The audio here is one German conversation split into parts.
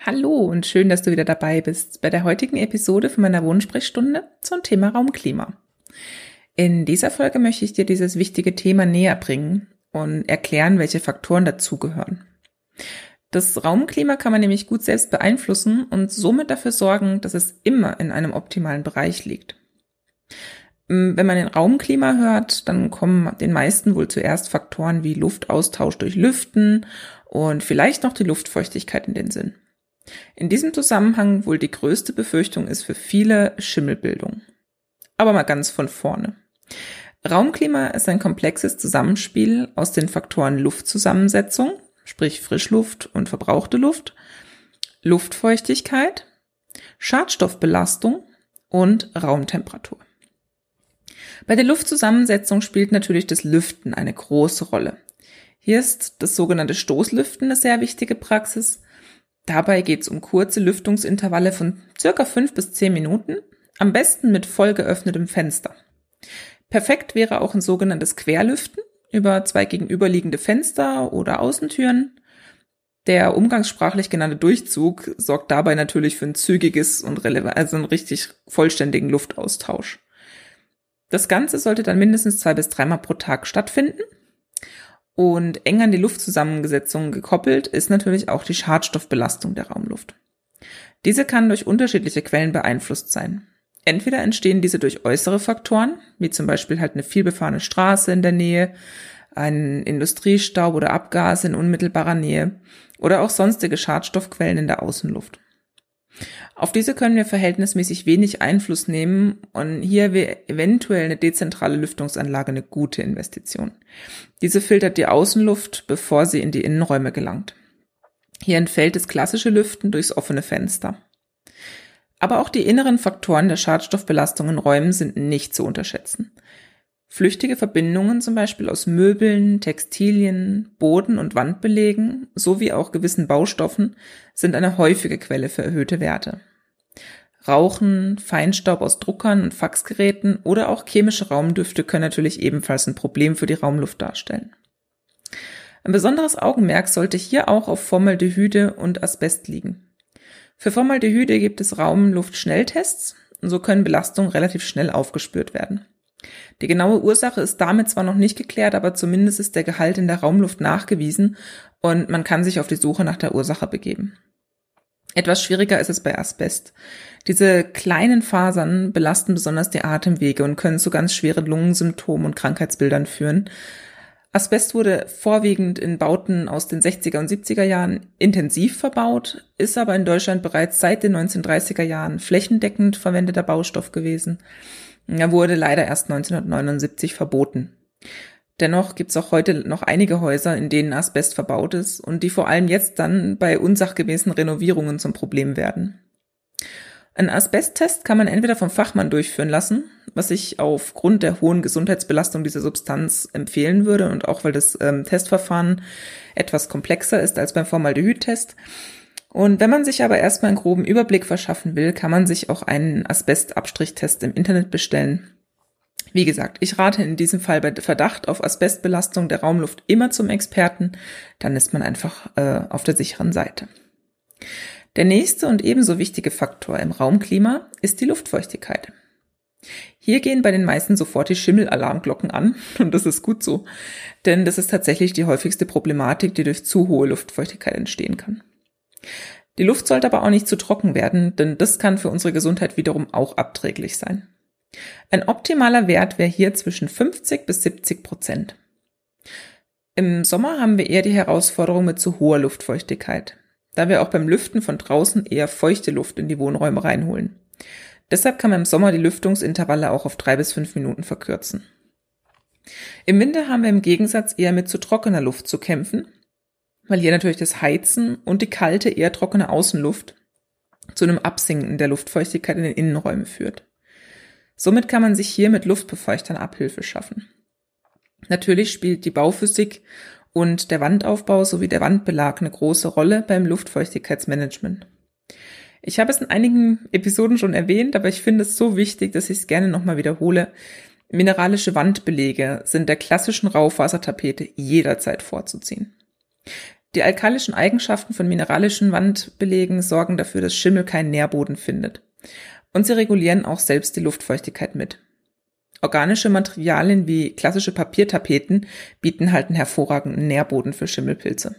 Hallo und schön, dass du wieder dabei bist bei der heutigen Episode von meiner Wohnsprechstunde zum Thema Raumklima. In dieser Folge möchte ich dir dieses wichtige Thema näher bringen und erklären, welche Faktoren dazugehören. Das Raumklima kann man nämlich gut selbst beeinflussen und somit dafür sorgen, dass es immer in einem optimalen Bereich liegt. Wenn man den Raumklima hört, dann kommen den meisten wohl zuerst Faktoren wie Luftaustausch durch Lüften und vielleicht noch die Luftfeuchtigkeit in den Sinn. In diesem Zusammenhang wohl die größte Befürchtung ist für viele Schimmelbildung. Aber mal ganz von vorne. Raumklima ist ein komplexes Zusammenspiel aus den Faktoren Luftzusammensetzung, sprich Frischluft und verbrauchte Luft, Luftfeuchtigkeit, Schadstoffbelastung und Raumtemperatur. Bei der Luftzusammensetzung spielt natürlich das Lüften eine große Rolle. Hier ist das sogenannte Stoßlüften eine sehr wichtige Praxis, Dabei geht es um kurze Lüftungsintervalle von circa fünf bis zehn Minuten, am besten mit voll geöffnetem Fenster. Perfekt wäre auch ein sogenanntes Querlüften über zwei gegenüberliegende Fenster oder Außentüren. Der umgangssprachlich genannte Durchzug sorgt dabei natürlich für ein zügiges und relevant, also einen richtig vollständigen Luftaustausch. Das Ganze sollte dann mindestens zwei bis dreimal pro Tag stattfinden und eng an die Luftzusammensetzung gekoppelt ist natürlich auch die Schadstoffbelastung der Raumluft. Diese kann durch unterschiedliche Quellen beeinflusst sein. Entweder entstehen diese durch äußere Faktoren, wie zum Beispiel halt eine vielbefahrene Straße in der Nähe, ein Industriestaub oder Abgase in unmittelbarer Nähe oder auch sonstige Schadstoffquellen in der Außenluft. Auf diese können wir verhältnismäßig wenig Einfluss nehmen und hier wäre eventuell eine dezentrale Lüftungsanlage eine gute Investition. Diese filtert die Außenluft, bevor sie in die Innenräume gelangt. Hier entfällt das klassische Lüften durchs offene Fenster. Aber auch die inneren Faktoren der Schadstoffbelastung in Räumen sind nicht zu unterschätzen. Flüchtige Verbindungen zum Beispiel aus Möbeln, Textilien, Boden- und Wandbelegen sowie auch gewissen Baustoffen sind eine häufige Quelle für erhöhte Werte. Rauchen, Feinstaub aus Druckern und Faxgeräten oder auch chemische Raumdüfte können natürlich ebenfalls ein Problem für die Raumluft darstellen. Ein besonderes Augenmerk sollte hier auch auf Formaldehyde und Asbest liegen. Für Formaldehyde gibt es Raumluftschnelltests und so können Belastungen relativ schnell aufgespürt werden. Die genaue Ursache ist damit zwar noch nicht geklärt, aber zumindest ist der Gehalt in der Raumluft nachgewiesen und man kann sich auf die Suche nach der Ursache begeben. Etwas schwieriger ist es bei Asbest. Diese kleinen Fasern belasten besonders die Atemwege und können zu ganz schweren Lungensymptomen und Krankheitsbildern führen. Asbest wurde vorwiegend in Bauten aus den 60er und 70er Jahren intensiv verbaut, ist aber in Deutschland bereits seit den 1930er Jahren flächendeckend verwendeter Baustoff gewesen. Er wurde leider erst 1979 verboten. Dennoch gibt es auch heute noch einige Häuser, in denen Asbest verbaut ist und die vor allem jetzt dann bei unsachgemäßen Renovierungen zum Problem werden. Ein Asbesttest kann man entweder vom Fachmann durchführen lassen, was ich aufgrund der hohen Gesundheitsbelastung dieser Substanz empfehlen würde und auch weil das ähm, Testverfahren etwas komplexer ist als beim Formaldehyd-Test. Und wenn man sich aber erstmal einen groben Überblick verschaffen will, kann man sich auch einen Asbestabstrichtest im Internet bestellen. Wie gesagt, ich rate in diesem Fall bei Verdacht auf Asbestbelastung der Raumluft immer zum Experten, dann ist man einfach äh, auf der sicheren Seite. Der nächste und ebenso wichtige Faktor im Raumklima ist die Luftfeuchtigkeit. Hier gehen bei den meisten sofort die Schimmelalarmglocken an und das ist gut so, denn das ist tatsächlich die häufigste Problematik, die durch zu hohe Luftfeuchtigkeit entstehen kann. Die Luft sollte aber auch nicht zu trocken werden, denn das kann für unsere Gesundheit wiederum auch abträglich sein. Ein optimaler Wert wäre hier zwischen 50 bis 70 Prozent. Im Sommer haben wir eher die Herausforderung mit zu hoher Luftfeuchtigkeit, da wir auch beim Lüften von draußen eher feuchte Luft in die Wohnräume reinholen. Deshalb kann man im Sommer die Lüftungsintervalle auch auf drei bis fünf Minuten verkürzen. Im Winter haben wir im Gegensatz eher mit zu trockener Luft zu kämpfen, weil hier natürlich das Heizen und die kalte, eher trockene Außenluft zu einem Absinken der Luftfeuchtigkeit in den Innenräumen führt. Somit kann man sich hier mit Luftbefeuchtern Abhilfe schaffen. Natürlich spielt die Bauphysik und der Wandaufbau sowie der Wandbelag eine große Rolle beim Luftfeuchtigkeitsmanagement. Ich habe es in einigen Episoden schon erwähnt, aber ich finde es so wichtig, dass ich es gerne nochmal wiederhole. Mineralische Wandbelege sind der klassischen Raufasertapete jederzeit vorzuziehen. Die alkalischen Eigenschaften von mineralischen Wandbelegen sorgen dafür, dass Schimmel keinen Nährboden findet. Und sie regulieren auch selbst die Luftfeuchtigkeit mit. Organische Materialien wie klassische Papiertapeten bieten halt einen hervorragenden Nährboden für Schimmelpilze.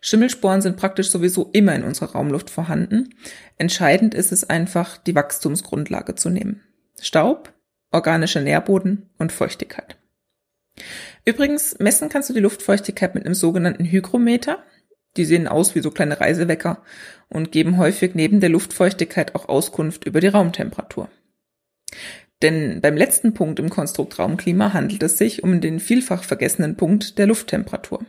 Schimmelsporen sind praktisch sowieso immer in unserer Raumluft vorhanden. Entscheidend ist es einfach, die Wachstumsgrundlage zu nehmen. Staub, organischer Nährboden und Feuchtigkeit. Übrigens, messen kannst du die Luftfeuchtigkeit mit einem sogenannten Hygrometer. Die sehen aus wie so kleine Reisewecker und geben häufig neben der Luftfeuchtigkeit auch Auskunft über die Raumtemperatur. Denn beim letzten Punkt im Konstrukt Raumklima handelt es sich um den vielfach vergessenen Punkt der Lufttemperatur.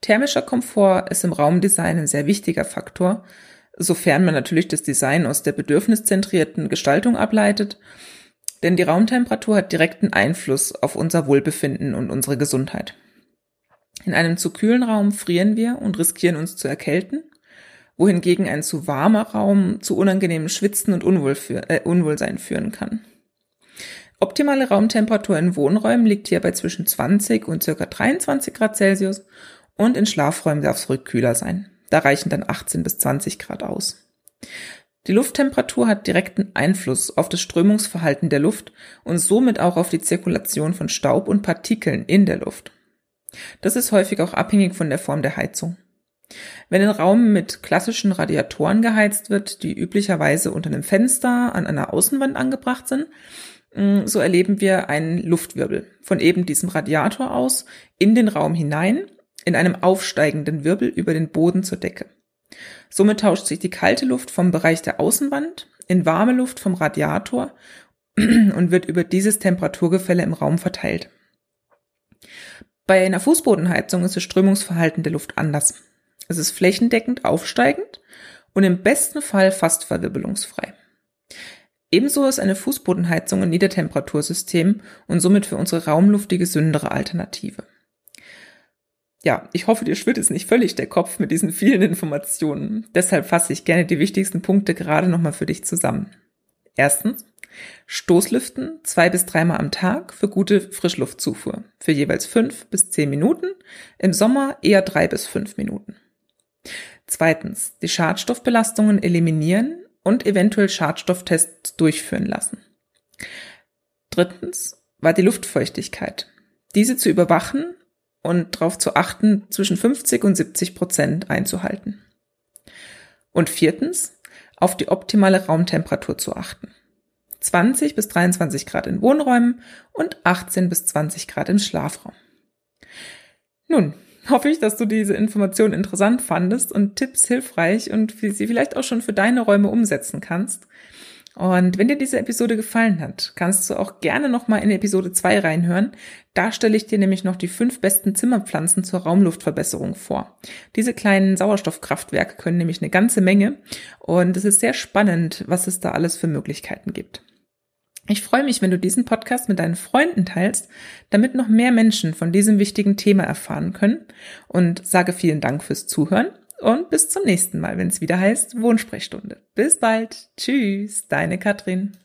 Thermischer Komfort ist im Raumdesign ein sehr wichtiger Faktor, sofern man natürlich das Design aus der bedürfniszentrierten Gestaltung ableitet, denn die Raumtemperatur hat direkten Einfluss auf unser Wohlbefinden und unsere Gesundheit. In einem zu kühlen Raum frieren wir und riskieren uns zu erkälten, wohingegen ein zu warmer Raum zu unangenehmem Schwitzen und Unwohl für, äh, Unwohlsein führen kann. Optimale Raumtemperatur in Wohnräumen liegt hier bei zwischen 20 und ca. 23 Grad Celsius und in Schlafräumen darf es ruhig kühler sein. Da reichen dann 18 bis 20 Grad aus. Die Lufttemperatur hat direkten Einfluss auf das Strömungsverhalten der Luft und somit auch auf die Zirkulation von Staub und Partikeln in der Luft. Das ist häufig auch abhängig von der Form der Heizung. Wenn ein Raum mit klassischen Radiatoren geheizt wird, die üblicherweise unter einem Fenster an einer Außenwand angebracht sind, mm, so erleben wir einen Luftwirbel von eben diesem Radiator aus in den Raum hinein in einem aufsteigenden Wirbel über den Boden zur Decke. Somit tauscht sich die kalte Luft vom Bereich der Außenwand in warme Luft vom Radiator und wird über dieses Temperaturgefälle im Raum verteilt. Bei einer Fußbodenheizung ist das Strömungsverhalten der Luft anders. Es ist flächendeckend aufsteigend und im besten Fall fast verwirbelungsfrei. Ebenso ist eine Fußbodenheizung ein Niedertemperatursystem und somit für unsere Raumluft die gesündere Alternative ja, ich hoffe, dir schwirrt es nicht völlig der Kopf mit diesen vielen Informationen. Deshalb fasse ich gerne die wichtigsten Punkte gerade nochmal für dich zusammen. Erstens, Stoßlüften zwei bis dreimal am Tag für gute Frischluftzufuhr, für jeweils fünf bis zehn Minuten, im Sommer eher drei bis fünf Minuten. Zweitens, die Schadstoffbelastungen eliminieren und eventuell Schadstofftests durchführen lassen. Drittens war die Luftfeuchtigkeit. Diese zu überwachen und darauf zu achten, zwischen 50 und 70 Prozent einzuhalten. Und viertens, auf die optimale Raumtemperatur zu achten. 20 bis 23 Grad in Wohnräumen und 18 bis 20 Grad im Schlafraum. Nun, hoffe ich, dass du diese Information interessant fandest und Tipps hilfreich und sie vielleicht auch schon für deine Räume umsetzen kannst. Und wenn dir diese Episode gefallen hat, kannst du auch gerne nochmal in Episode 2 reinhören. Da stelle ich dir nämlich noch die fünf besten Zimmerpflanzen zur Raumluftverbesserung vor. Diese kleinen Sauerstoffkraftwerke können nämlich eine ganze Menge und es ist sehr spannend, was es da alles für Möglichkeiten gibt. Ich freue mich, wenn du diesen Podcast mit deinen Freunden teilst, damit noch mehr Menschen von diesem wichtigen Thema erfahren können und sage vielen Dank fürs Zuhören und bis zum nächsten Mal, wenn es wieder heißt Wohnsprechstunde. Bis bald. Tschüss, deine Katrin.